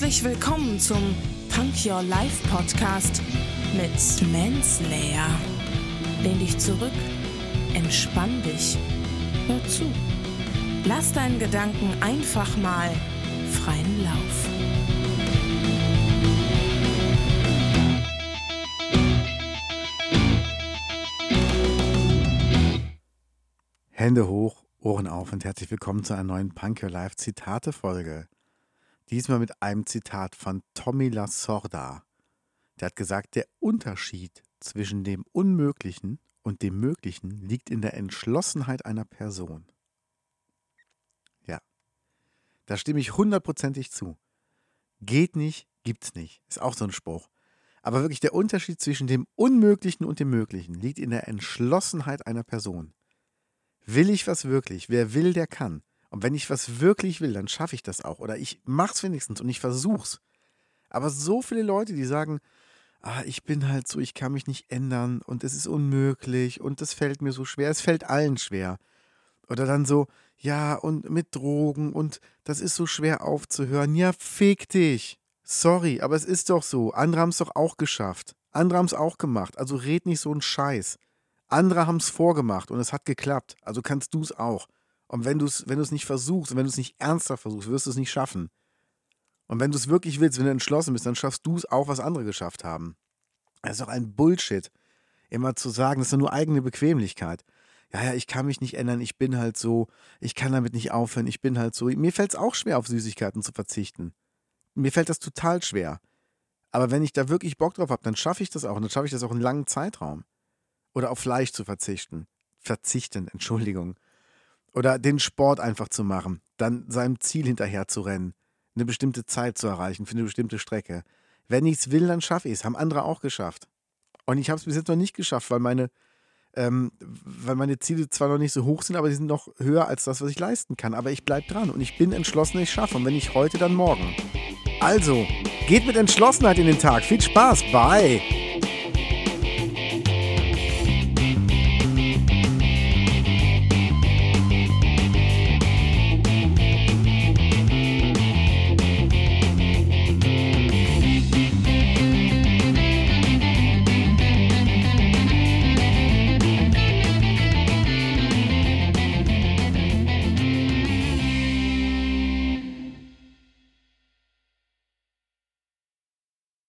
Herzlich willkommen zum Punk Your Life Podcast mit Manslayer. Lehn dich zurück, entspann dich, hör zu. Lass deinen Gedanken einfach mal freien Lauf. Hände hoch, Ohren auf und herzlich willkommen zu einer neuen Punk Your Life Zitate Folge. Diesmal mit einem Zitat von Tommy Lasorda. Der hat gesagt, der Unterschied zwischen dem Unmöglichen und dem Möglichen liegt in der Entschlossenheit einer Person. Ja, da stimme ich hundertprozentig zu. Geht nicht, gibt's nicht. Ist auch so ein Spruch. Aber wirklich der Unterschied zwischen dem Unmöglichen und dem Möglichen liegt in der Entschlossenheit einer Person. Will ich was wirklich? Wer will, der kann. Und wenn ich was wirklich will, dann schaffe ich das auch. Oder ich mach's wenigstens und ich versuch's. Aber so viele Leute, die sagen, ah, ich bin halt so, ich kann mich nicht ändern und es ist unmöglich und es fällt mir so schwer, es fällt allen schwer. Oder dann so, ja, und mit Drogen und das ist so schwer aufzuhören. Ja, fick dich. Sorry, aber es ist doch so. Andere haben es doch auch geschafft. Andere haben es auch gemacht. Also red nicht so einen Scheiß. Andere haben es vorgemacht und es hat geklappt. Also kannst du es auch. Und wenn du es wenn nicht versuchst und wenn du es nicht ernsthaft versuchst, wirst du es nicht schaffen. Und wenn du es wirklich willst, wenn du entschlossen bist, dann schaffst du es auch, was andere geschafft haben. Das ist doch ein Bullshit, immer zu sagen, das ist nur eigene Bequemlichkeit. Ja, ja, ich kann mich nicht ändern, ich bin halt so, ich kann damit nicht aufhören, ich bin halt so. Mir fällt es auch schwer, auf Süßigkeiten zu verzichten. Mir fällt das total schwer. Aber wenn ich da wirklich Bock drauf habe, dann schaffe ich das auch. Und dann schaffe ich das auch einen langen Zeitraum. Oder auf Fleisch zu verzichten. Verzichten, Entschuldigung. Oder den Sport einfach zu machen, dann seinem Ziel hinterher zu rennen, eine bestimmte Zeit zu erreichen für eine bestimmte Strecke. Wenn ich es will, dann schaffe ich es. Haben andere auch geschafft. Und ich habe es bis jetzt noch nicht geschafft, weil meine, ähm, weil meine Ziele zwar noch nicht so hoch sind, aber sie sind noch höher als das, was ich leisten kann. Aber ich bleibe dran und ich bin entschlossen, ich schaffe. Und wenn nicht heute, dann morgen. Also, geht mit Entschlossenheit in den Tag. Viel Spaß. Bye.